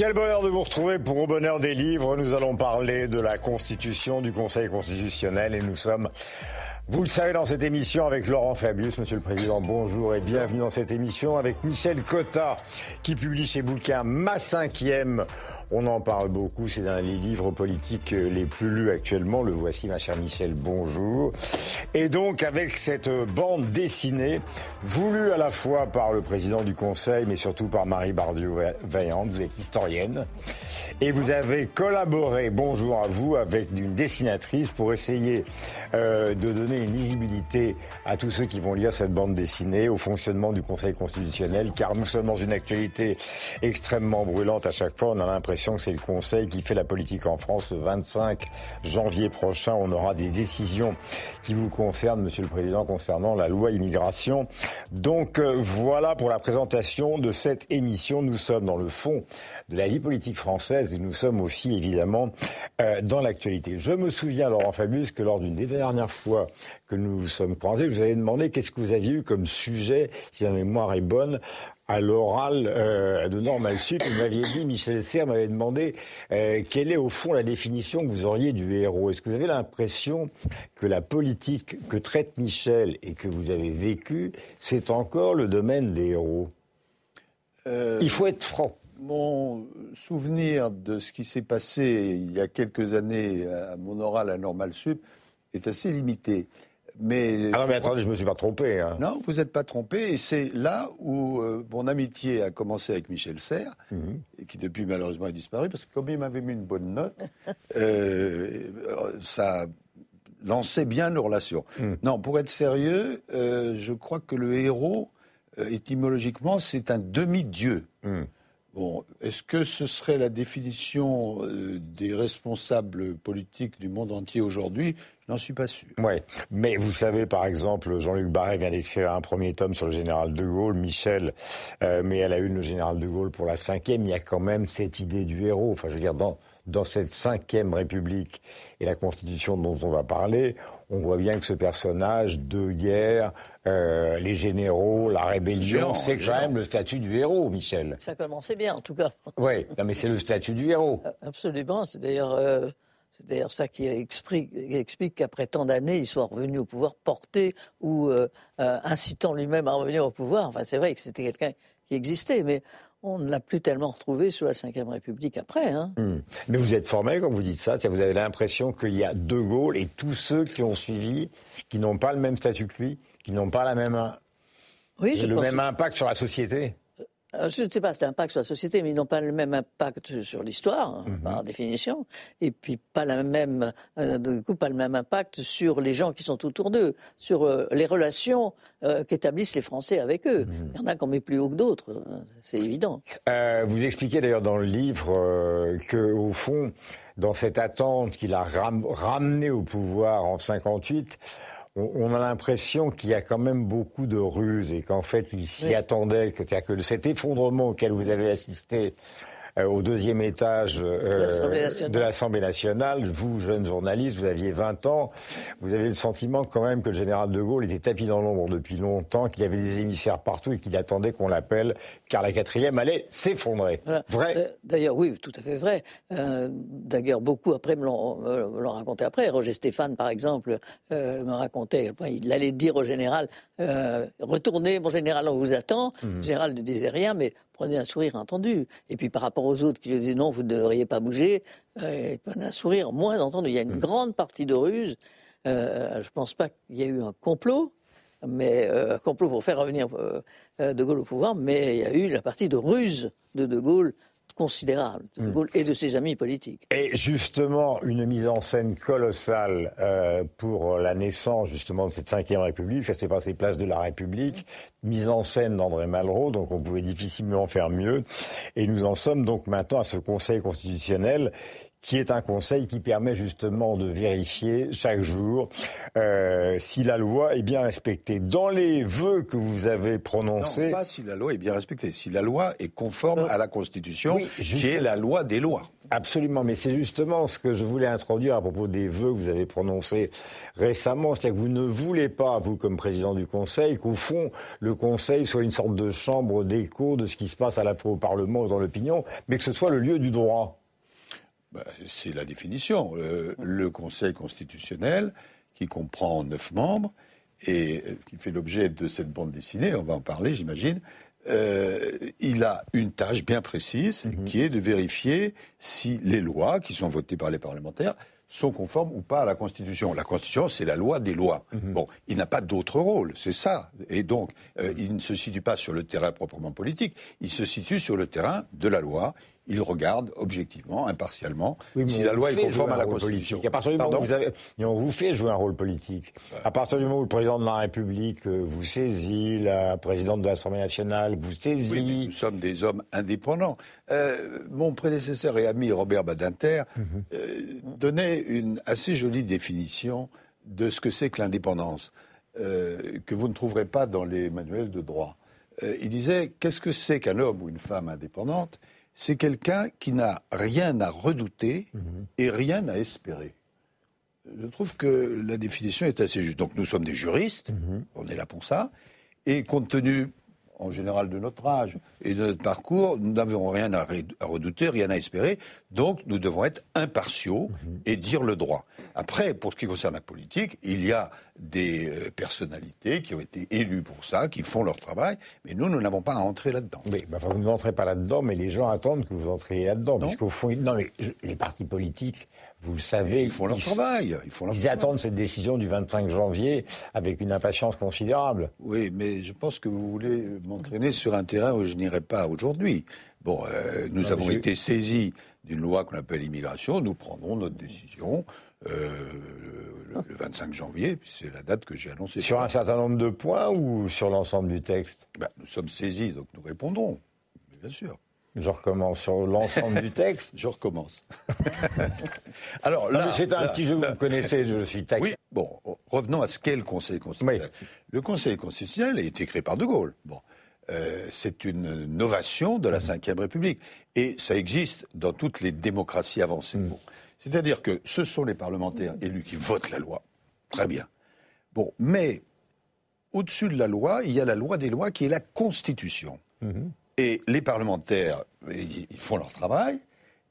Quel bonheur de vous retrouver pour Au bonheur des livres. Nous allons parler de la Constitution, du Conseil constitutionnel et nous sommes vous le savez dans cette émission avec Laurent Fabius, Monsieur le Président, bonjour et bienvenue dans cette émission avec Michel Cotta qui publie chez Bouquin Ma cinquième. On en parle beaucoup, c'est un des livres politiques les plus lus actuellement. Le voici, ma chère Michel, bonjour. Et donc avec cette bande dessinée, voulue à la fois par le Président du Conseil, mais surtout par Marie Bardieu-Vaillante, vous êtes historienne, et vous avez collaboré, bonjour à vous, avec une dessinatrice pour essayer euh, de donner une lisibilité à tous ceux qui vont lire cette bande dessinée, au fonctionnement du Conseil constitutionnel, car nous sommes dans une actualité extrêmement brûlante à chaque fois. On a l'impression que c'est le Conseil qui fait la politique en France. Le 25 janvier prochain, on aura des décisions qui vous concernent, Monsieur le Président, concernant la loi immigration. Donc euh, voilà pour la présentation de cette émission. Nous sommes dans le fond de la vie politique française et nous sommes aussi évidemment euh, dans l'actualité. Je me souviens, Laurent Fabius, que lors d'une des dernières fois que nous vous sommes croisés, je vous avais demandé qu'est-ce que vous aviez eu comme sujet, si ma mémoire est bonne, à l'oral euh, de Normal Sup. Vous m'aviez dit, Michel Serre m'avait demandé euh, quelle est au fond la définition que vous auriez du héros. Est-ce que vous avez l'impression que la politique que traite Michel et que vous avez vécue, c'est encore le domaine des héros? Il faut être franc mon souvenir de ce qui s'est passé il y a quelques années à mon oral à Normal Sup est assez limité. Mais, ah non, mais attendez, je ne me suis pas trompé. Hein. Non, vous n'êtes pas trompé. Et c'est là où euh, mon amitié a commencé avec Michel Serres, mhm. et qui depuis malheureusement a disparu, parce que comme il m'avait mis une bonne note, euh, ça lançait bien nos relations. Mhm. Non, pour être sérieux, euh, je crois que le héros, étymologiquement, c'est un demi-dieu. Mhm. Bon, est-ce que ce serait la définition euh, des responsables politiques du monde entier aujourd'hui? Je n'en suis pas sûr. Oui, mais vous savez, par exemple, Jean-Luc Barré vient d'écrire un premier tome sur le général de Gaulle, Michel euh, mais elle a eu le général de Gaulle pour la cinquième. Il y a quand même cette idée du héros. Enfin, je veux dire, dans, dans cette cinquième République et la Constitution dont on va parler, on voit bien que ce personnage de guerre, euh, les généraux, la rébellion, c'est quand même le statut du héros, Michel. Ça commençait bien, en tout cas. Oui, mais c'est le statut du héros. Euh, absolument. C'est d'ailleurs, euh, c'est d'ailleurs ça qui explique, explique qu'après tant d'années, il soit revenu au pouvoir porté ou incitant lui-même à revenir au pouvoir. Enfin, c'est vrai que c'était quelqu'un qui existait, mais on ne l'a plus tellement retrouvé sous la Ve République après. Hein. Hmm. Mais vous êtes formé quand vous dites ça Vous avez l'impression qu'il y a De Gaulle et tous ceux qui ont suivi, qui n'ont pas le même statut que lui, qui n'ont pas la même, le même impact sur la société je ne sais pas, c'est un impact sur la société, mais ils n'ont pas le même impact sur l'histoire, mhm. par définition, et puis pas la même, euh, du coup, pas le même impact sur les gens qui sont autour d'eux, sur euh, les relations qu'établissent les Français avec eux. Mhm. Il y en a qu'on met plus haut que d'autres, hein, c'est évident. vous expliquez d'ailleurs dans le livre que, au fond, dans cette attente qu'il a ramené au pouvoir en 58, on, a l'impression qu'il y a quand même beaucoup de ruses et qu'en fait, il s'y attendait, que, que cet effondrement auquel vous avez assisté au deuxième étage euh, de l'Assemblée nationale. Vous, jeune journaliste, vous aviez 20 ans. Vous avez le sentiment quand même que le général de Gaulle était tapis dans l'ombre depuis longtemps, qu'il y avait des émissaires partout et qu'il attendait qu'on l'appelle, car la quatrième allait s'effondrer. Vrai euh, D'ailleurs, oui, tout à fait vrai. D'ailleurs, beaucoup après me l'ont raconté après. Roger Stéphane, par exemple, me racontait, il allait dire au général, retournez, mon général, on vous attend. Mmh. Le général ne disait rien, mais prenait un sourire entendu. Et puis par rapport aux autres qui lui disaient non, vous ne devriez pas bouger, euh, il prenait un sourire moins entendu. Il y a une mm. grande partie de ruse. Euh, je ne pense pas qu'il y ait eu un complot, mais euh, un complot pour faire revenir De Gaulle au pouvoir, mais il y a eu la partie de ruse de De Gaulle considérable de hmm. Gaulle et de ses amis politiques. Et justement, une mise en scène colossale euh, pour la naissance justement de cette cinquième République. Ça s'est passé place de la République, mise en scène d'André Malraux, donc on pouvait difficilement faire mieux. Et nous en sommes donc maintenant à ce Conseil constitutionnel qui est un conseil qui permet justement de vérifier chaque jour euh, si la loi est bien respectée. Dans les vœux que vous avez prononcés... Non, pas si la loi est bien respectée, si la loi est conforme à la Constitution, qui est la loi des lois. Absolument, mais c'est justement ce que je voulais introduire à propos des vœux que vous avez prononcés récemment. C'est-à-dire que vous ne voulez pas, vous comme président du Conseil, qu'au fond, le Conseil soit une sorte de chambre d'écho de ce qui se passe à la fois au Parlement et dans l'opinion, mais que ce soit le lieu du droit. Bah, c'est la définition. Euh, le Conseil constitutionnel, qui comprend neuf membres et euh, qui fait l'objet de cette bande dessinée, on va en parler, j'imagine, euh, il a une tâche bien précise mhm. qui est de vérifier si les lois qui sont votées par les parlementaires sont conformes ou pas à la Constitution. La Constitution, c'est la loi des lois. Mhm. Bon, il n'a pas d'autre rôle, c'est ça. Et donc, euh, il ne se situe pas sur le terrain proprement politique, il se situe sur le terrain de la loi il regarde objectivement, impartialement, si la loi est conforme à la Constitution. À partir du moment où vous avez, on vous fait jouer un rôle politique. À partir du moment où le président de la République euh, vous saisit, la présidente de l'Assemblée nationale vous saisit. Oui, nous sommes des hommes indépendants. Euh, mon prédécesseur et ami Robert Badinter mhm. euh, donnait une assez jolie définition de ce que c'est que l'indépendance, que vous ne trouverez pas dans les manuels de droit. il disait qu'est-ce que c'est qu'un homme ou une femme indépendante? C'est quelqu'un qui n'a rien à redouter et rien à espérer. Je trouve que la définition est assez juste. Donc nous sommes des juristes, on est là pour ça, et compte tenu en général de notre âge et de notre parcours, nous n'avons rien à, redouter, rien à espérer. Donc nous devons être impartiaux et dire le droit. Après, pour ce qui concerne la politique, il y a des euh, personnalités qui ont été élues pour ça, qui font leur travail, mais nous, nous n'avons pas à entrer là-dedans. Oui, bah, vous n'entrez pas là-dedans, mais les gens attendent que vous entriez là-dedans. Puisqu'au fond, non, mais les partis politiques vous le savez. Ils font leur travail. Ils, font ils attendent cette décision du 25 janvier avec une impatience considérable. Oui, mais je pense que vous voulez m'entraîner sur un terrain où je n'irai pas aujourd'hui. Bon, euh, nous avons été saisis d'une loi qu'on appelle immigration. Nous prendrons notre décision. Euh, le, 25 janvier, c'est la date que j'ai annoncée. Sur un certain nombre de points ou sur l'ensemble du texte? Ben, Nous sommes saisis, donc nous répondrons, bien sûr. Je recommence sur l'ensemble du texte? Je recommence. Alors là, c'est un petit jeu vous connaissez, je suis taquin. Oui, bon, revenons à ce qu'est le Conseil constitutionnel. Le Conseil constitutionnel a été créé par De Gaulle. Bon, euh, c'est une novation de la Ve République et ça existe dans toutes les démocraties avancées. Mm. C'est-à-dire que ce sont les parlementaires élus qui votent la loi. Très bien. Bon, mais au-dessus de la loi, il y a la loi des lois qui est la Constitution. Mm-hmm. Et les parlementaires, ils font leur travail,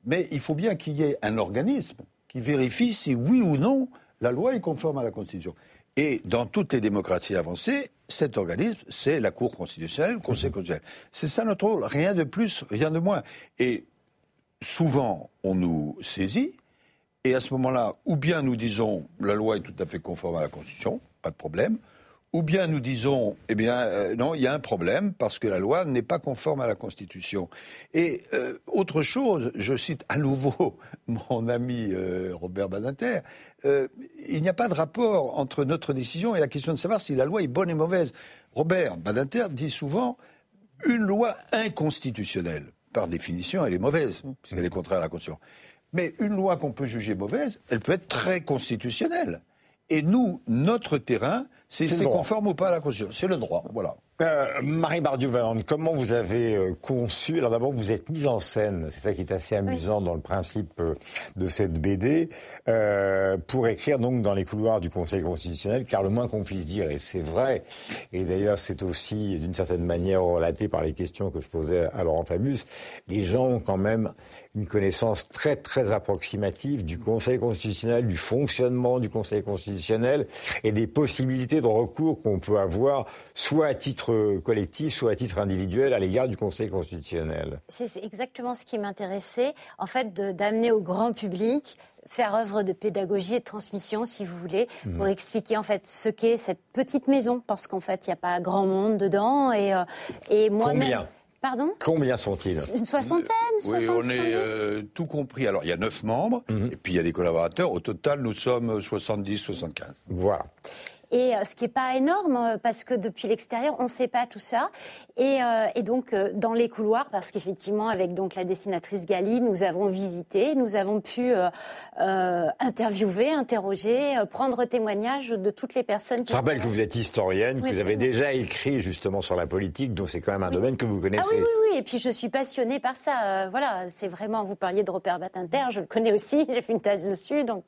mais il faut bien qu'il y ait un organisme qui vérifie si oui ou non la loi est conforme à la Constitution. Et dans toutes les démocraties avancées, cet organisme, c'est la Cour constitutionnelle, le Conseil constitutionnel. C'est ça notre rôle, rien de plus, rien de moins. Et souvent, on nous saisit, et à ce moment-là, ou bien nous disons la loi est tout à fait conforme à la Constitution, pas de problème, ou bien nous disons, eh bien, euh, non, il y a un problème parce que la loi n'est pas conforme à la Constitution. Et euh, autre chose, je cite à nouveau mon ami euh, Robert Badinter, il n'y a pas de rapport entre notre décision et la question de savoir si la loi est bonne et mauvaise. Robert Badinter dit souvent, une loi inconstitutionnelle, par définition, elle est mauvaise, puisqu'elle est contraire à la Constitution. Mais une loi qu'on peut juger mauvaise, elle peut être très constitutionnelle. Et nous, notre terrain, c'est conforme ou pas à la Constitution. C'est le droit, voilà. Euh, Marie Bardieu-Valente, comment vous avez euh, conçu Alors d'abord, vous êtes mise en scène, c'est ça qui est assez amusant dans le principe euh, de cette BD, pour écrire donc dans les couloirs du Conseil constitutionnel, car le moins qu'on puisse dire, et c'est vrai, et d'ailleurs c'est aussi d'une certaine manière relaté par les questions que je posais à Laurent Fabius, les gens ont quand même une connaissance très très approximative du Conseil constitutionnel, du fonctionnement du Conseil constitutionnel et des possibilités de recours qu'on peut avoir, soit à titre collectif, soit à titre individuel, à l'égard du Conseil constitutionnel. C'est exactement ce qui m'intéressait, en fait, d'amener au grand public faire œuvre de pédagogie et de transmission, si vous voulez, mhm. pour expliquer en fait ce qu'est cette petite maison, parce qu'en fait, il n'y a pas grand monde dedans. Et, euh, et moi-même. Combien? Pardon? Combien sont-ils? Une soixantaine Oui, on est euh, tout compris. Alors, il y a neuf membres, mhm. et puis il y a des collaborateurs. Au total, nous sommes 70-75. Voilà. Et ce qui n'est pas énorme parce que depuis l'extérieur, on ne sait pas tout ça. Et, et donc, dans les couloirs, parce qu'effectivement, avec donc la dessinatrice Gali, nous avons visité, nous avons pu interviewer, interroger, prendre témoignage de toutes les personnes qui. Je rappelle que vous êtes historienne, que vous avez déjà écrit justement sur la politique, donc c'est quand même un domaine que vous connaissez. Ah oui, oui, oui. Et puis je suis passionnée par ça. voilà, c'est vraiment. Vous parliez de Robert Badinter, je le connais aussi. J'ai fait une thèse dessus, donc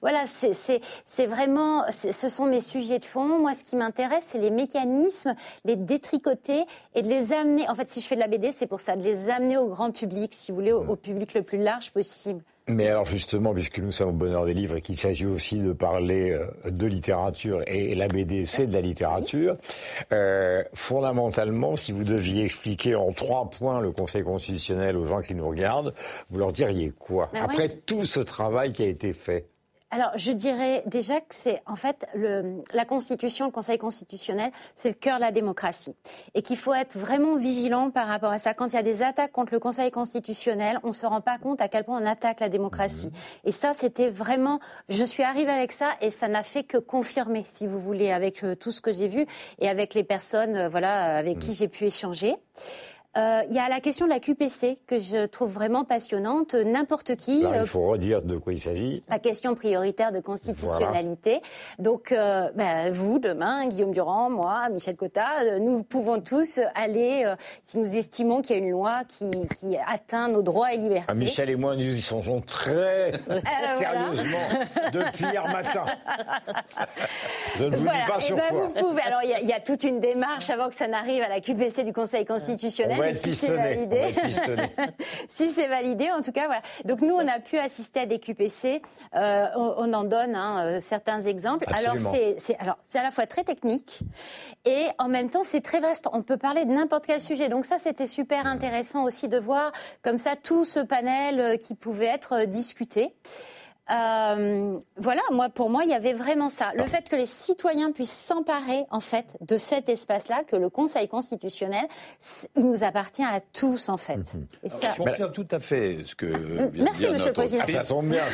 voilà, c'est vraiment. Ce sont mes sujets de fond. Moi, ce qui m'intéresse, c'est les mécanismes, les détricoter et de les amener. En fait, si je fais de la BD, c'est pour ça, de les amener au grand public, si vous voulez, au public le plus large possible. Mais alors justement, puisque nous sommes au bonheur des livres et qu'il s'agit aussi de parler euh, de littérature, et la BD c'est de la littérature, euh, fondamentalement, si vous deviez expliquer en trois points le Conseil constitutionnel aux gens qui nous regardent, vous leur diriez quoi? Après tout ce travail qui a été fait alors, je dirais déjà que c'est en fait le, la Constitution, le Conseil constitutionnel, c'est le cœur de la démocratie, et qu'il faut être vraiment vigilant par rapport à ça. Quand il y a des attaques contre le Conseil constitutionnel, on se rend pas compte à quel point on attaque la démocratie. Et ça, c'était vraiment. Je suis arrivée avec ça, et ça n'a fait que confirmer, si vous voulez, avec euh, tout ce que j'ai vu et avec les personnes, euh, voilà, avec qui j'ai pu échanger. Euh, il y a la question de la QPC que je trouve vraiment passionnante. N'importe qui. il euh, faut redire de quoi il s'agit. La question prioritaire de constitutionnalité. Donc, euh, ben, vous, demain, Guillaume Durand, moi, Michel Cotta, nous pouvons tous aller, si nous estimons qu'il y a une loi qui, qui, atteint nos droits et libertés. Ah, Michel et moi, nous y songeons très sérieusement depuis hier matin. je ne vous dis pas sur ben, quoi. Vous pouvez. Alors, il y, y, a toute une démarche avant que ça n'arrive à la QPC du Conseil constitutionnel si c'est validé, si c'est validé, en tout cas, voilà. Donc nous, on a pu assister à des QPC. Euh, on, en donne hein, euh, certains exemples. Alors c'est, alors c'est à la fois très technique et en même temps c'est très vaste. On peut parler de n'importe quel sujet. Donc ça, c'était super intéressant aussi de voir comme ça tout ce panel euh, qui pouvait être discuté. Euh, voilà, moi, pour moi, il y avait vraiment ça. Le fait que les citoyens puissent s'emparer, en fait, de cet espace-là, que le Conseil constitutionnel, il nous appartient à tous, en fait. Mhm. Et ça... Je confirme tout à fait ce que euh, vient Merci, Monsieur le Président. Ça tombe bien.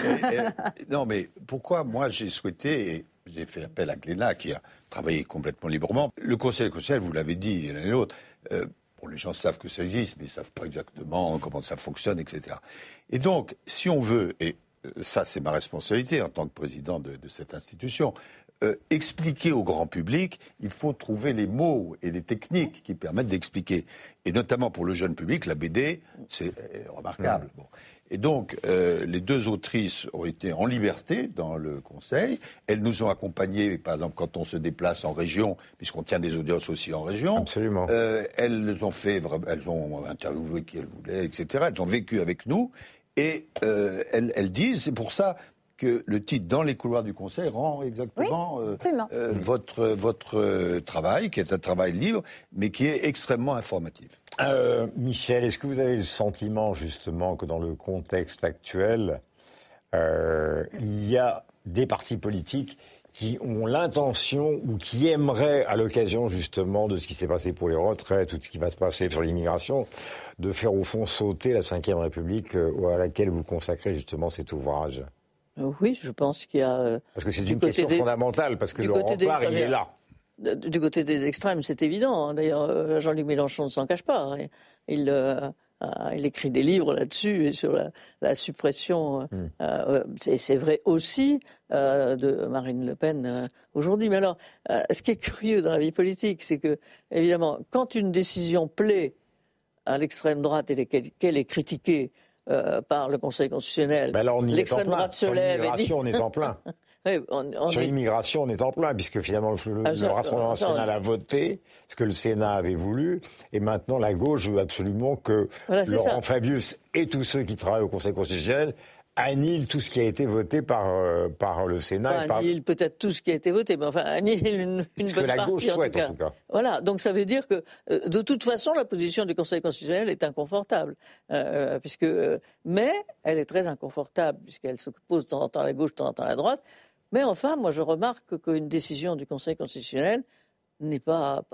non, mais pourquoi moi j'ai souhaité, et j'ai fait appel à Glénat, qui a travaillé complètement librement, le Conseil constitutionnel, vous l'avez dit, l'un et l'autre, euh, Bon, les gens savent que ça existe, mais ils ne savent pas exactement comment ça fonctionne, etc. Et donc, si on veut, et ça c'est ma responsabilité en tant que président de, cette institution, euh, expliquer au grand public, il faut trouver les mots et les techniques qui permettent d'expliquer. Et notamment pour le jeune public, la BD, c'est euh, remarquable. Et donc, euh, les deux autrices ont été en liberté dans le Conseil. Elles nous ont accompagnés, par exemple, quand on se déplace en région, puisqu'on tient des audiences aussi en région. Absolument. elles ont fait, elles ont interviewé qui elles voulaient, etc. Elles ont vécu avec nous. Et euh, elles, disent, c'est pour ça que le titre Dans les couloirs du Conseil rend exactement euh, euh, votre, votre travail, qui est un travail libre, mais qui est extrêmement informatif. Michel, est-ce que vous avez le sentiment justement que dans le contexte actuel, il y a des partis politiques qui ont l'intention ou qui aimeraient, à l'occasion justement de ce qui s'est passé pour les retraites ou de ce qui va se passer sur l'immigration, de faire au fond sauter la Ve République euh, à laquelle vous consacrez justement cet ouvrage euh, Oui, je pense qu'il y a... Euh, parce que c'est une question fondamentale, parce que le rempart, il est là. Du côté des extrêmes, c'est évident. Hein. D'ailleurs, Jean-Luc Mélenchon ne s'en cache pas. Hein. Il, il écrit des livres là-dessus sur la, suppression. Hmm. c'est vrai aussi de Marine Le Pen aujourd'hui. Mais alors, ce qui est curieux dans la vie politique, c'est que, évidemment, quand une décision plaît à l'extrême droite et qu'elle est critiquée euh, par le Conseil constitutionnel, ben l'extrême droite se lève et dit... on est en plein. Sur l'immigration, on est en plein, puisque finalement le, ah, Rassemblement national a voté ce que le Sénat avait voulu, et maintenant la gauche veut absolument que Laurent Fabius et tous ceux qui travaillent au Conseil constitutionnel annule tout ce qui a été voté par, euh, par le Sénat. annule peut-être tout ce qui a été voté, mais enfin annule une, une ce que la gauche souhaite, en tout, cas. Voilà, donc ça veut dire que euh, de toute façon, la position du Conseil constitutionnel est inconfortable, euh, puisque, mais elle est très inconfortable, puisqu'elle s'oppose de temps en temps à la gauche, de temps en temps à la droite. Mais enfin, moi je remarque qu'une décision du Conseil constitutionnel n'est pas.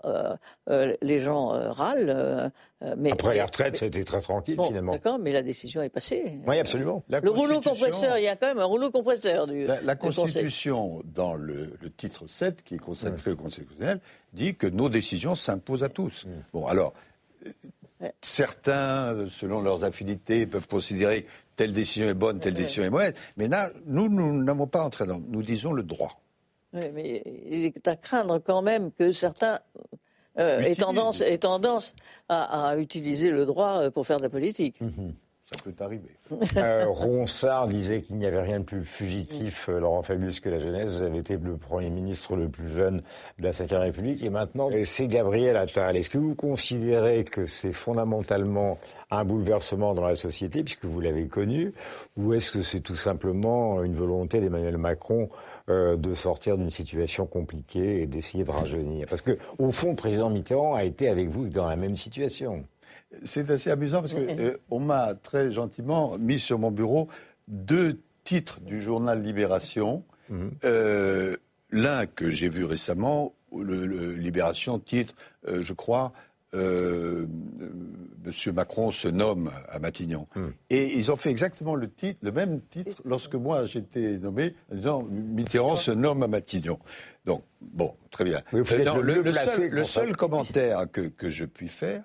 les gens râlent. mais, Après les retraites, c'était très tranquille finalement. D'accord, mais la décision est passée. Oui, absolument. le rouleau compresseur, il y a quand même un rouleau compresseur du. La, Constitution, dans le, titre 7, qui est consacré au Conseil constitutionnel, dit que nos décisions s'imposent à tous. Mm. Bon, alors. Certains, selon leurs affinités, peuvent considérer telle décision est bonne, telle décision est mauvaise. Mais là, nous, nous n'avons pas entré dans. Nous disons le droit. Oui, mais il est à craindre quand même que certains euh, aient tendance, tendance à, utiliser le droit euh, pour faire de la politique. Mhm. Ça peut arriver. Euh, Ronsard disait qu'il n'y avait rien de plus fugitif, euh, Laurent Fabius, que la jeunesse. Vous avez été le Premier ministre le plus jeune de la Ve République. Et maintenant, c'est Gabriel Attal. Est-ce que vous considérez que c'est fondamentalement un bouleversement dans la société, puisque vous l'avez connu, ou est-ce que c'est tout simplement une volonté d'Emmanuel Macron euh, de sortir d'une situation compliquée et d'essayer de rajeunir Parce que, au fond, le président Mitterrand a été avec vous dans la même situation. C'est assez amusant parce qu'on euh, m'a très gentiment mis sur mon bureau deux titres du journal Libération. Mhm. Euh, l'un que j'ai vu récemment, le, Libération titre, euh, je crois, Monsieur Macron se nomme à Matignon. Mhm. Et ils ont fait exactement le, titre, le même titre lorsque moi j'étais nommé en disant Mitterrand se nomme à Matignon. Donc, bon, très bien. le, seul, commentaire que, que je puis faire,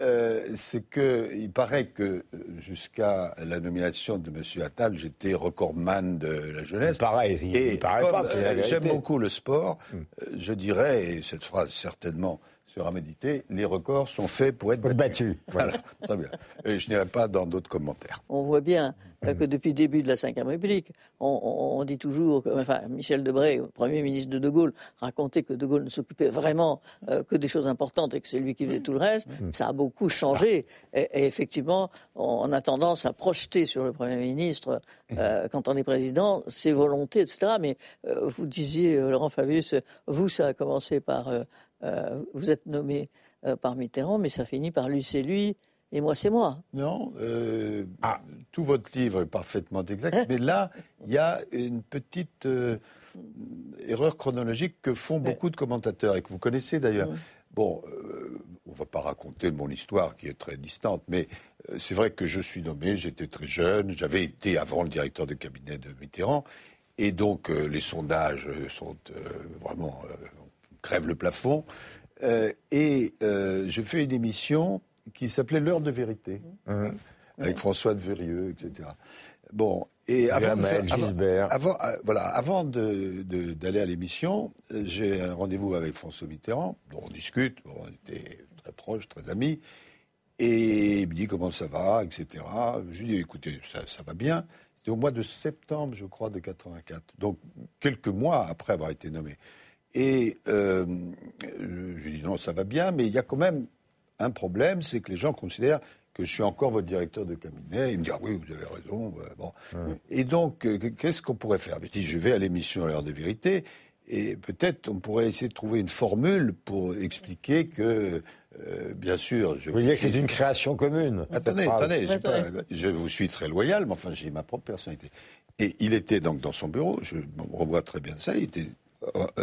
euh, c'est que il paraît que euh, jusqu'à la nomination de M. Attal, j'étais recordman de la jeunesse. Pareil, il, et paraît pas. Euh, j'aime beaucoup le sport. Hmm. Je dirais, et cette phrase certainement sera méditée, les records sont faits pour être battus. Voilà, très bien. Et je n'irai pas dans d'autres commentaires. On voit bien euh, que depuis le début de la Ve République, on, dit toujours, que, enfin, Michel Debré, Premier ministre de De Gaulle, racontait que De Gaulle ne s'occupait vraiment euh, que des choses importantes et que c'est lui qui faisait tout le reste. Ça a beaucoup changé. Et, effectivement, on a tendance à projeter sur le Premier ministre, euh, quand on est président, ses volontés, etc. Mais vous disiez, Laurent Fabius, vous, ça a commencé par... vous êtes nommé par Mitterrand, mais ça finit par lui, c'est lui, et moi, c'est moi. Non, euh, ah. tout votre livre est parfaitement exact, mais là, il y a une petite euh, erreur chronologique que font beaucoup de commentateurs et que vous connaissez d'ailleurs. Bon, euh, on ne va pas raconter mon histoire qui est très distante, mais c'est vrai que je suis nommé, j'étais très jeune, j'avais été avant le directeur de cabinet de Mitterrand, et donc les sondages sont vraiment crèvent le plafond. et je fais une émission qui s'appelait L'heure de vérité, mmh. avec François de Verieux, etc. Bon, et avant, avant, euh, voilà, avant d'aller de, à l'émission, euh, j'ai un rendez-vous avec François Mitterrand, dont on discute, on était très proches, très amis, et il me dit comment ça va, etc. Je lui dis, écoutez, ça, ça va bien. C'était au mois de septembre, je crois, de 84, donc quelques mois après avoir été nommé. Et euh, je lui dis, non, ça va bien, mais il y a quand même un problème, c'est que les gens considèrent que je suis encore votre directeur de cabinet. Ils me disent ah oui, vous avez raison. Bon. Et donc, euh, qu'est-ce qu'on pourrait faire? Je dis je vais à l'émission à l'heure de vérité. Et peut-être on pourrait essayer de trouver une formule pour expliquer que, euh, bien sûr. Je vous dire que c'est une création commune. Attendez, attendez, je vous suis très loyal, mais enfin j'ai ma propre personnalité. Et il était donc dans son bureau, je revois très bien ça, il était, euh,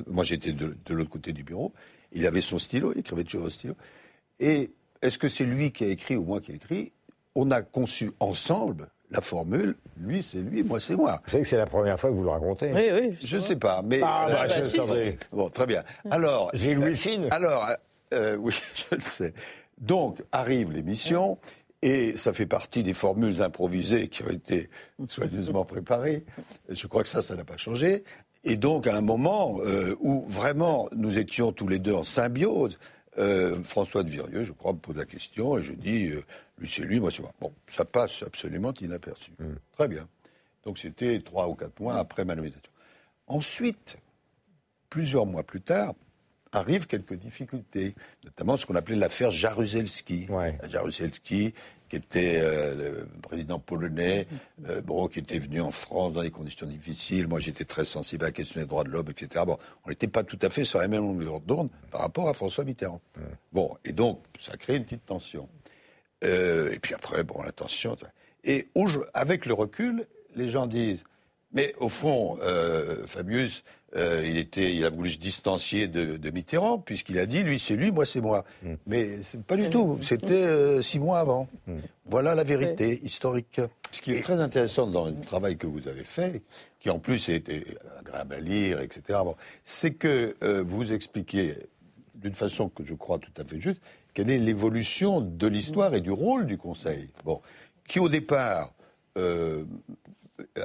moi j'étais de, de l'autre côté du bureau, il avait son stylo, il écrivait toujours au stylo. Et est-ce que c'est lui qui a écrit ou moi qui ai écrit? On a conçu ensemble la formule, lui c'est lui, moi c'est moi. Vous savez que c'est la première fois que vous le racontez Oui, oui. Je ne sais pas, mais... Ah, bah, euh, Bon, très bien. Alors... J'ai Louis Fine. Alors, euh, oui, je le sais. Donc, arrive l'émission, et ça fait partie des formules improvisées qui ont été soigneusement préparées. Je crois que ça, ça n'a pas changé. Et donc, à un moment euh, où vraiment nous étions tous les deux en symbiose, euh, François de Virieux, je crois, me pose la question et je dis, euh, lui c'est lui, moi c'est moi. Bon, ça passe absolument inaperçu. Mm. Très bien. Donc c'était trois ou quatre mois après ma nomination. Ensuite, plusieurs mois plus tard, arrivent quelques difficultés, notamment ce qu'on appelait l'affaire Jaruzelski. Jaruzelski, qui était euh, le président polonais, euh, bon, qui était venu en France dans des conditions difficiles. Moi, j'étais très sensible à la question des droits de l'homme, etc. Bon, on n'était pas tout à fait sur la même longueur d'onde par rapport à François Mitterrand. Bon, et donc, ça crée une petite tension. Euh, et puis après, bon, la tension. Et avec le recul, les gens disent Mais au fond, euh, Fabius, euh, il, était, il a voulu se distancier de, Mitterrand, puisqu'il a dit, lui c'est lui, moi c'est moi. Mm. Mais c'est pas du tout, c'était euh, six mois avant. Mm. Voilà la vérité historique. Ce qui est très intéressant dans le travail que vous avez fait, qui en plus est agréable à lire, etc., c'est que vous expliquez d'une façon que je crois tout à fait juste, quelle est l'évolution de l'histoire et du rôle du Conseil. Bon, qui au départ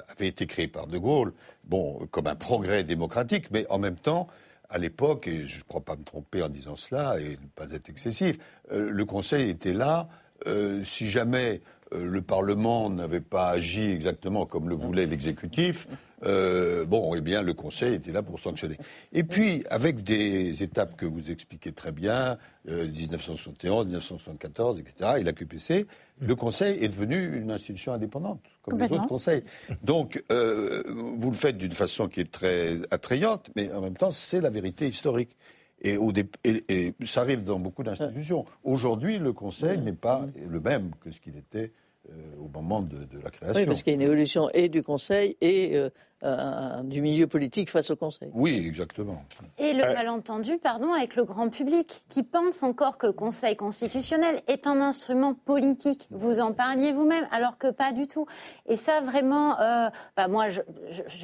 avait été créé par De Gaulle, bon, comme un progrès démocratique, mais en même temps, à l'époque, et je ne crois pas me tromper en disant cela et ne pas être excessif, euh, le Conseil était là. Euh, si jamais le Parlement n'avait pas agi exactement comme le voulait l'exécutif, bon, eh bien, le Conseil était là pour sanctionner. Et puis, avec des étapes que vous expliquez très bien, 1971, 1974, etc., et la QPC, le Conseil est devenu une institution indépendante, comme les autres conseils. Donc, euh, vous le faites d'une façon qui est très attrayante, mais en même temps, c'est la vérité historique. Et, et, ça arrive dans beaucoup d'institutions. Aujourd'hui, le Conseil n'est pas le même que ce qu'il était euh, au moment de, la création. Oui, parce qu'il y a une évolution et du Conseil et euh, du milieu politique face au Conseil. Oui, exactement. Et le malentendu, pardon, avec le grand public, qui pense encore que le Conseil constitutionnel est un instrument politique. Vous en parliez vous-même, alors que pas du tout. Et ça, vraiment, euh, bah, moi, je,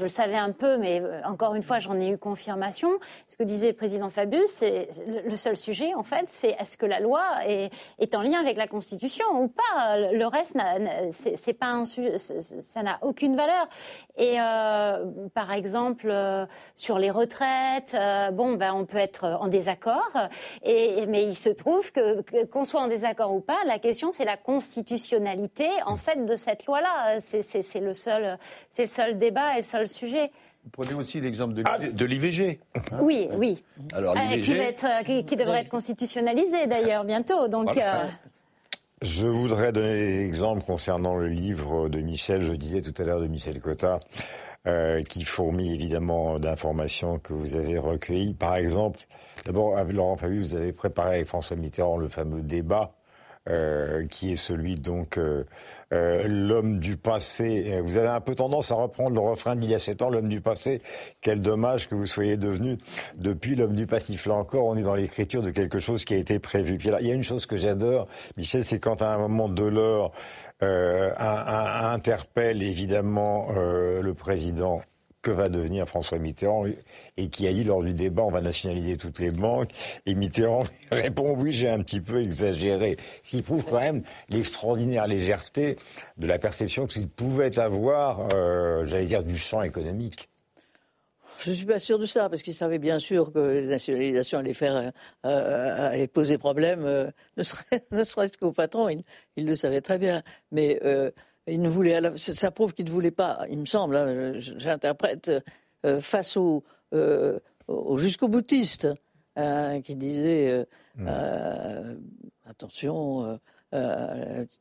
le savais un peu, mais euh, encore une fois, j'en ai eu confirmation. Ce que disait le président Fabius, c'est le seul sujet, en fait, c'est est-ce que la loi est, est, en lien avec la Constitution ou pas? Le reste, c'est pas un, ça n'a aucune valeur. Et euh, euh, par exemple, euh, sur les retraites, euh, bon, ben, on peut être en désaccord, et, mais il se trouve que qu'on soit en désaccord ou pas, la question c'est la constitutionnalité en fait de cette loi-là. C'est le seul, c'est le seul débat et le seul sujet. Vous prenez aussi l'exemple de l'IVG. oui, oui. Alors l'IVG, qui, qui, devrait être constitutionnalisé d'ailleurs bientôt. Donc. Je voudrais donner des exemples concernant le livre de Michel, je disais tout à l'heure de Michel Cotta, euh, qui fourmille évidemment d'informations que vous avez recueillies. Par exemple, d'abord, Laurent Fabius, vous avez préparé avec François Mitterrand le fameux débat euh, qui est celui donc euh, euh, l'homme du passé. Vous avez un peu tendance à reprendre le refrain d'il y a sept ans, l'homme du passé. Quel dommage que vous soyez devenu depuis l'homme du passif. Là encore, on est dans l'écriture de quelque chose qui a été prévu. Puis là, il y a une chose que j'adore, Michel, c'est quand à un moment de l'heure euh, interpelle évidemment euh, le président que va devenir François Mitterrand et qui a dit lors du débat on va nationaliser toutes les banques et Mitterrand répond oui j'ai un petit peu exagéré. Ce qui prouve quand même l'extraordinaire légèreté de la perception qu'il pouvait avoir, euh, j'allais dire, du champ économique. Je ne suis pas sûr de ça, parce qu'il savait bien sûr que la nationalisation allait, faire, euh, euh, poser problème, euh, ne serait-ce qu'au patron, il, il, le savait très bien. Mais ne ça prouve qu'il ne voulait pas, il me semble, hein, j'interprète, face au, au jusqu'au boutiste, hein, qui disait mmh. attention.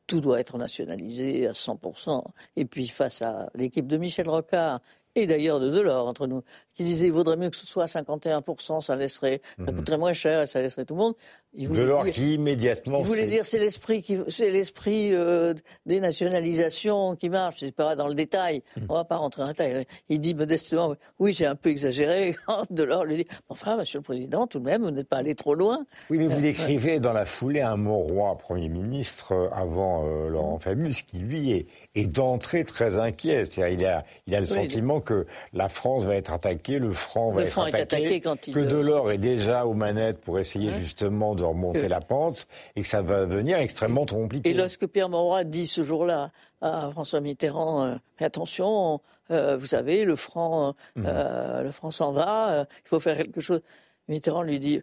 tout doit être nationalisé à 100%. Et puis face à l'équipe de Michel Rocard, et d'ailleurs de Delors entre nous, qui disait il vaudrait mieux que ce soit à 51%, ça laisserait, ça mhm. coûterait moins cher et ça laisserait tout le monde. Delors qui immédiatement. Il voulait dire c'est l'esprit qui, c'est l'esprit euh, des nationalisations qui marche. C'est pas dans le détail. Mhm. On va pas rentrer dans le détail. Il dit modestement oui j'ai un peu exagéré. Delors lui dit enfin Monsieur le Président tout de même vous n'êtes pas allé trop loin. Oui mais vous décrivez dans la foulée un roi Premier ministre euh, avant euh, Laurent Fabius qui lui est, est d'entrée très inquiet. C'est-à-dire il a il a le sentiment que la France va être attaquée le franc va être attaqué, que Delors est déjà aux manettes pour essayer justement de remonter la pente et que ça va devenir extrêmement compliqué. Et lorsque Pierre Mauroy dit ce jour-là à François Mitterrand, euh, attention, euh, vous savez, le franc, euh, mmh. le franc s'en va, il faut faire quelque chose. Mitterrand lui dit,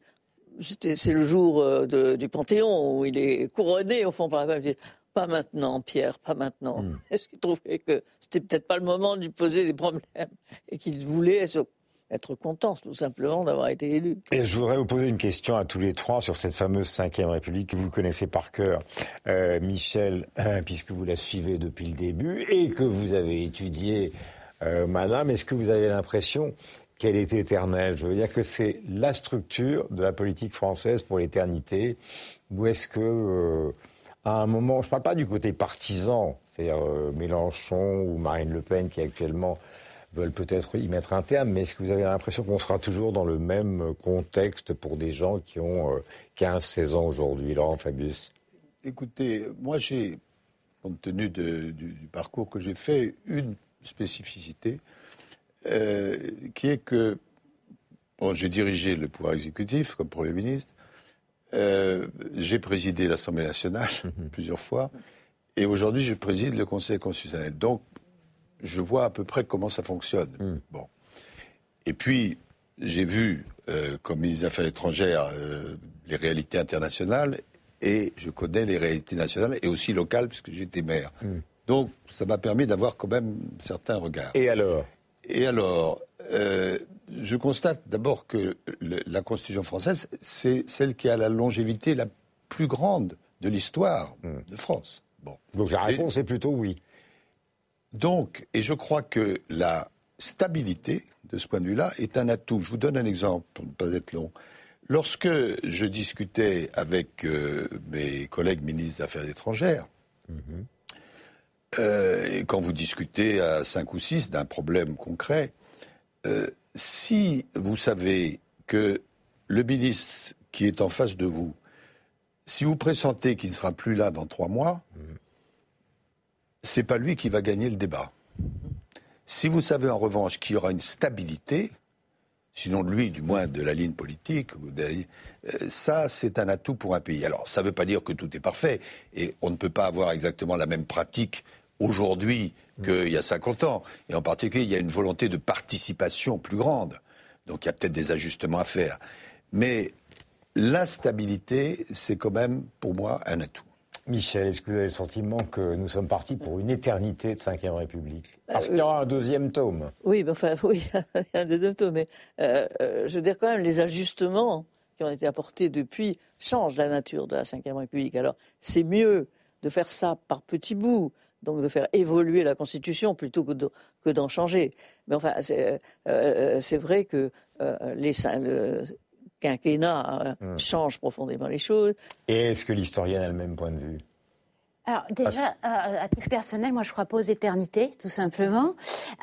c'est le jour du Panthéon où il est couronné au fond par la pas maintenant, Pierre, pas maintenant. Hmm. Est-ce qu'il trouvait que c'était peut-être pas le moment de lui poser des problèmes et qu'il voulait être content, tout simplement, d'avoir été élu? Et je voudrais vous poser une question à tous les trois sur cette fameuse Ve République que vous connaissez par cœur, euh, Michel, euh, puisque vous la suivez depuis le début et que vous avez étudié, euh, Madame. Est-ce que vous avez l'impression qu'elle est éternelle? Je veux dire que c'est la structure de la politique française pour l'éternité, ou est-ce que à un moment, je ne parle pas du côté partisan, c'est-à-dire euh, Mélenchon ou Marine Le Pen qui actuellement veulent peut-être y mettre un terme, mais est-ce que vous avez l'impression qu'on sera toujours dans le même contexte pour des gens qui ont 15-16 ans aujourd'hui, Laurent Fabius? Écoutez, moi j'ai, compte tenu du, parcours que j'ai fait, une spécificité qui est que j'ai dirigé le pouvoir exécutif comme Premier ministre, euh, j'ai présidé l'Assemblée nationale mhm. plusieurs fois. Et aujourd'hui, je préside le Conseil constitutionnel. Donc, je vois à peu près comment ça fonctionne. Mhm. Bon. Et puis, j'ai vu, euh, comme ministre des Affaires étrangères, euh, les réalités internationales et je connais les réalités nationales et aussi locales puisque j'étais maire. Mhm. Donc, ça m'a permis d'avoir quand même certains regards. Et alors? Et alors, je constate d'abord que la Constitution française, c'est celle qui a la longévité la plus grande de l'histoire hmm. de France. Bon. Donc la réponse est plutôt oui. Donc, et je crois que la stabilité, de ce point de vue-là, est un atout. Je vous donne un exemple, pour ne pas être long. Lorsque je discutais avec euh, mes collègues ministres des Affaires étrangères, mhm. euh, et quand vous discutez à cinq ou six d'un problème concret, euh, si vous savez que le ministre qui est en face de vous, si vous pressentez qu'il ne sera plus là dans trois mois, c'est pas lui qui va gagner le débat. Si vous savez en revanche qu'il y aura une stabilité, sinon de lui, du moins de la ligne politique, euh, ça, c'est un atout pour un pays. Alors, ça ne veut pas dire que tout est parfait, et on ne peut pas avoir exactement la même pratique aujourd'hui qu'il y a 50 ans. Et en particulier, il y a une volonté de participation plus grande. Donc il y a peut-être des ajustements à faire. Mais l'instabilité, c'est quand même pour moi un atout. Michel, est-ce que vous avez le sentiment que nous sommes partis pour une éternité de Ve République? Parce qu'il y aura un deuxième tome. Oui, enfin, oui, il y a un deuxième tome. Mais euh, euh, je veux dire quand même, les ajustements qui ont été apportés depuis changent la nature de la Ve République. Alors, c'est mieux de faire ça par petits bouts, donc de faire évoluer la Constitution plutôt que d'en changer. Mais enfin, c'est euh, euh, vrai que euh, les, le quinquennat hum. change profondément les choses. Et est-ce que l'historienne a le même point de vue? Alors déjà, à titre personnel, moi je crois pas aux éternités, tout simplement.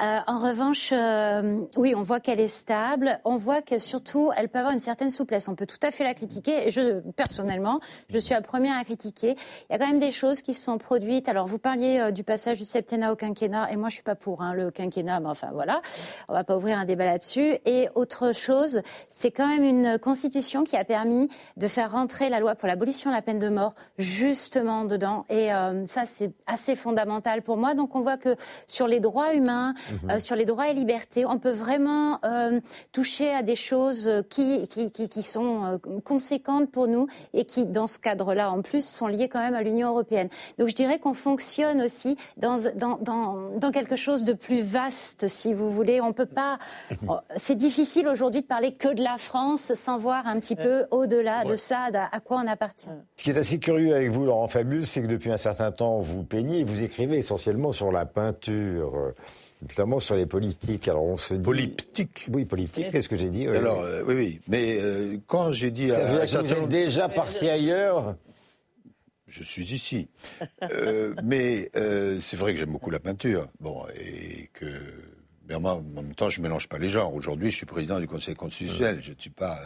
Euh, en revanche, euh, oui, on voit qu'elle est stable. On voit que surtout, elle peut avoir une certaine souplesse. On peut tout à fait la critiquer. Et je, personnellement, je suis la première à critiquer. Il y a quand même des choses qui se sont produites. Alors vous parliez euh, du passage du septennat au quinquennat, et moi je suis pas pour hein, le quinquennat, mais enfin voilà, on va pas ouvrir un débat là-dessus. Et autre chose, c'est quand même une constitution qui a permis de faire rentrer la loi pour l'abolition de la peine de mort justement dedans. Et euh, ça, c'est assez fondamental pour moi. Donc on voit que sur les droits humains, mhm. euh, sur les droits et libertés, on peut vraiment euh, toucher à des choses qui, qui, qui, qui sont conséquentes pour nous et qui, dans ce cadre-là, en plus, sont liées quand même à l'Union européenne. Donc je dirais qu'on fonctionne aussi dans, dans, dans, dans, quelque chose de plus vaste, si vous voulez. On peut pas. Mhm. C'est difficile aujourd'hui de parler que de la France sans voir un petit peu au-delà de ça, à, quoi on appartient. Ce qui est assez curieux avec vous, Laurent Fabius, c'est que depuis un certain temps, vous peignez, vous écrivez essentiellement sur la peinture, euh, notamment sur les politiques. Alors on se dit... Politique Oui, politique, c'est ce que j'ai dit. Alors, euh, oui, oui. Mais euh, quand j'ai dit... Ça veut dire que vous êtes déjà parti ailleurs je suis ici. mais c'est vrai que j'aime beaucoup la peinture. Bon, et que. Mais en même temps, je ne mélange pas les genres. Aujourd'hui, je suis président du Conseil constitutionnel. Je ne suis pas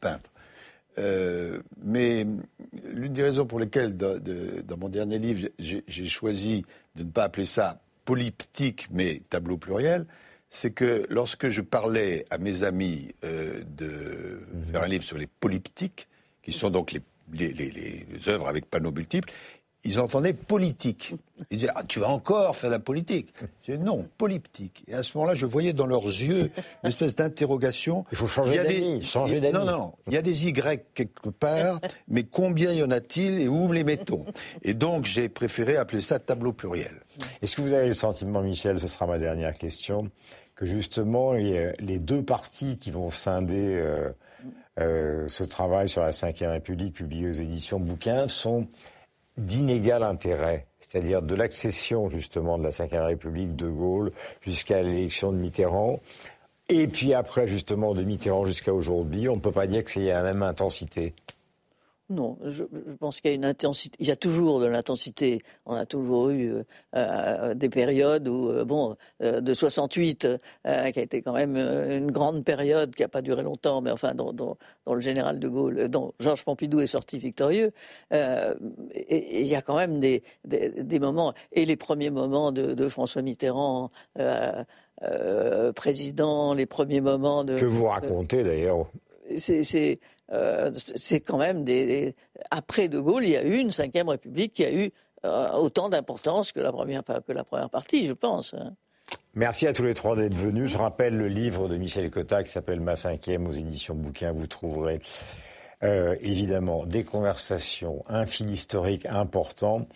peintre. Euh, mais l'une des raisons pour lesquelles, dans mon dernier livre, j'ai choisi de ne pas appeler ça politique, mais tableau pluriel, c'est que lorsque je parlais à mes amis euh, de mhm. faire un livre sur les politiques, qui sont donc les, les, les, les œuvres avec panneaux multiples, ils entendaient politique. Ils disaient ah, Tu vas encore faire la politique Je disais Non, politique. Et à ce moment-là, je voyais dans leurs yeux une espèce d'interrogation. Il faut changer d'amis. Changer Non, non, il y a des Y quelque part, mais combien y en a-t-il et où les mettons? Et donc, j'ai préféré appeler ça tableau pluriel. Est-ce que vous avez le sentiment, Michel, ce sera ma dernière question, que justement, les deux partis qui vont scinder. Euh, euh, ce travail sur la Ve République publié aux éditions Bouquins sont d'inégal intérêt, c'est-à-dire de l'accession justement de la Ve République de Gaulle jusqu'à l'élection de Mitterrand, et puis après justement de Mitterrand jusqu'à aujourd'hui, on ne peut pas dire que c'est la même intensité. Non, je, pense qu'il y a une intensité. Il y a toujours de l'intensité. On a toujours eu euh, euh, des périodes où, euh, bon, de 68, qui a été quand même une grande période qui n'a pas duré longtemps, mais enfin, dont, le général de Gaulle, dont Georges Pompidou est sorti victorieux. et il y a quand même des, des, moments, et les premiers moments de, de François Mitterrand. président, les premiers moments de... Que vous racontez d'ailleurs. C'est euh, c'est quand même des, Après De Gaulle, il y a eu une cinquième République qui a eu euh, autant d'importance que la première partie, je pense. Hein. Merci à tous les trois d'être venus. Je rappelle le livre de Michel Cotta qui s'appelle Ma cinquième aux éditions bouquins. Vous trouverez euh, évidemment des conversations, un fil historique important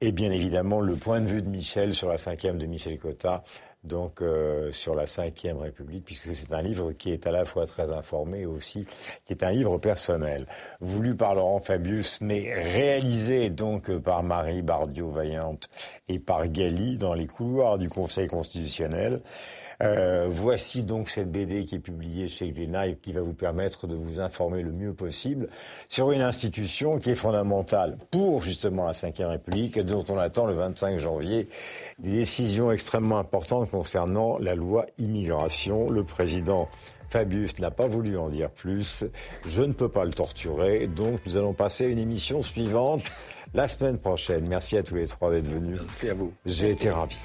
et bien évidemment le point de vue de Michel sur la cinquième de Michel Cotta donc euh, sur la Ve République, puisque c'est un livre qui est à la fois très informé et aussi qui est un livre personnel, voulu par Laurent Fabius, mais réalisé donc par Marie Bardio-Vaillante et par Gali dans les couloirs du Conseil constitutionnel. Euh, voici donc cette BD qui est publiée chez Glénat et qui va vous permettre de vous informer le mieux possible sur une institution qui est fondamentale pour justement la Ve République, dont on attend le 25 janvier des décisions extrêmement importantes concernant la loi immigration. Le président Fabius n'a pas voulu en dire plus. Je ne peux pas le torturer, donc nous allons passer à une émission suivante la semaine prochaine. Merci à tous les trois d'être venus. Merci à vous. J'ai été ravi.